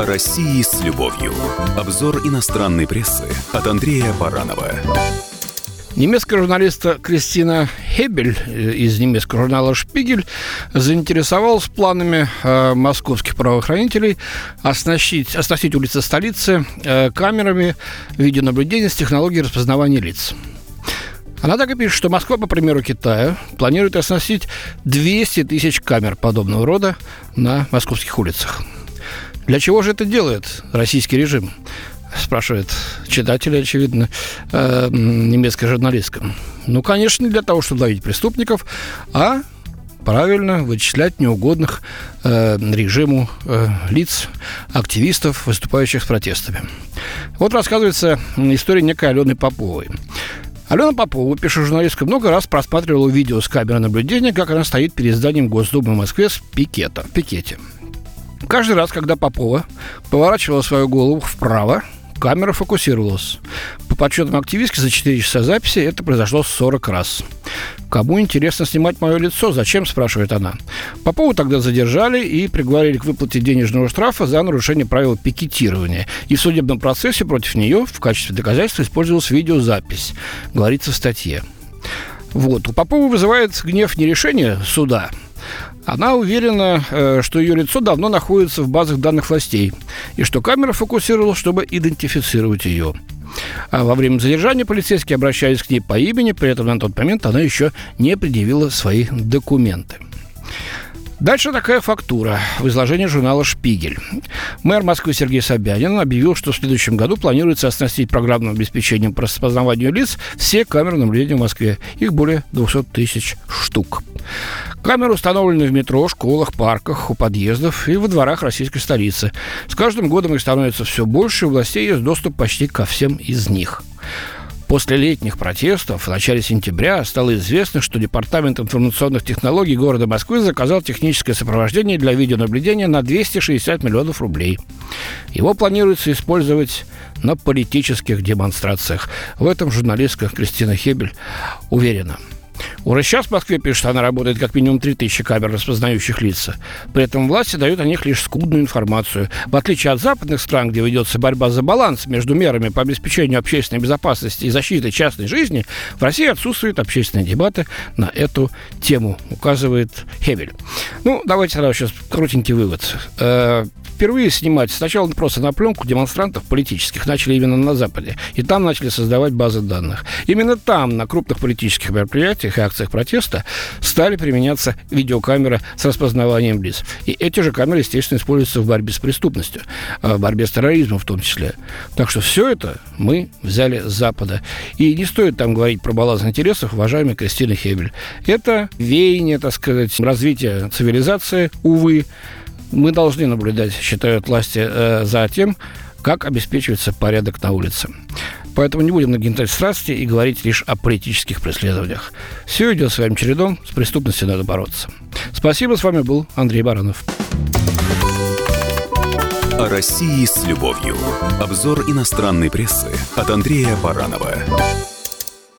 О России с любовью. Обзор иностранной прессы от Андрея Баранова. Немецкая журналистка Кристина Хебель э, из немецкого журнала «Шпигель» заинтересовалась планами э, московских правоохранителей оснастить, оснастить улицы столицы э, камерами видеонаблюдения с технологией распознавания лиц. Она так и пишет, что Москва, по примеру Китая, планирует оснастить 200 тысяч камер подобного рода на московских улицах. Для чего же это делает российский режим? спрашивает читатель, очевидно, э, немецкая журналистка. Ну, конечно, не для того, чтобы ловить преступников, а правильно вычислять неугодных э, режиму э, лиц, активистов, выступающих с протестами. Вот рассказывается история некой Алены Поповой. Алена Попова, пишет журналистка, много раз просматривала видео с камеры наблюдения, как она стоит перед зданием Госдумы в Москве с пикета, в пикете. Каждый раз, когда Попова поворачивала свою голову вправо, камера фокусировалась. По подсчетам активистки за 4 часа записи это произошло 40 раз. «Кому интересно снимать мое лицо? Зачем?» – спрашивает она. Попову тогда задержали и приговорили к выплате денежного штрафа за нарушение правил пикетирования. И в судебном процессе против нее в качестве доказательства использовалась видеозапись, говорится в статье. Вот. У Попова вызывает гнев не решение суда, она уверена, э, что ее лицо давно находится в базах данных властей и что камера фокусировалась, чтобы идентифицировать ее. А во время задержания полицейские обращались к ней по имени, при этом на тот момент она еще не предъявила свои документы. Дальше такая фактура в изложении журнала «Шпигель». Мэр Москвы Сергей Собянин объявил, что в следующем году планируется оснастить программным обеспечением по распознаванию лиц все камеры наблюдения в Москве. Их более 200 тысяч штук. Камеры установлены в метро, школах, парках, у подъездов и во дворах российской столицы. С каждым годом их становится все больше, и у властей есть доступ почти ко всем из них. После летних протестов в начале сентября стало известно, что Департамент информационных технологий города Москвы заказал техническое сопровождение для видеонаблюдения на 260 миллионов рублей. Его планируется использовать на политических демонстрациях. В этом журналистка Кристина Хебель уверена – уже сейчас в Москве пишут, она работает как минимум 3000 камер, распознающих лица. При этом власти дают о них лишь скудную информацию. В отличие от западных стран, где ведется борьба за баланс между мерами по обеспечению общественной безопасности и защиты частной жизни, в России отсутствуют общественные дебаты на эту тему, указывает Хевель. Ну, давайте тогда сейчас крутенький вывод. Впервые снимать сначала просто на пленку демонстрантов политических начали именно на Западе. И там начали создавать базы данных. Именно там, на крупных политических мероприятиях и акциях протеста, стали применяться видеокамеры с распознаванием лиц. И эти же камеры, естественно, используются в борьбе с преступностью, а в борьбе с терроризмом в том числе. Так что все это мы взяли с Запада. И не стоит там говорить про баланс интересов, уважаемая Кристина Хебель. Это веяние, так сказать, развития цивилизации, увы, мы должны наблюдать, считают власти, э, за тем, как обеспечивается порядок на улице. Поэтому не будем нагнетать страсти и говорить лишь о политических преследованиях. Все идет своим чередом, с преступностью надо бороться. Спасибо, с вами был Андрей Баранов. О России с любовью. Обзор иностранной прессы от Андрея Баранова.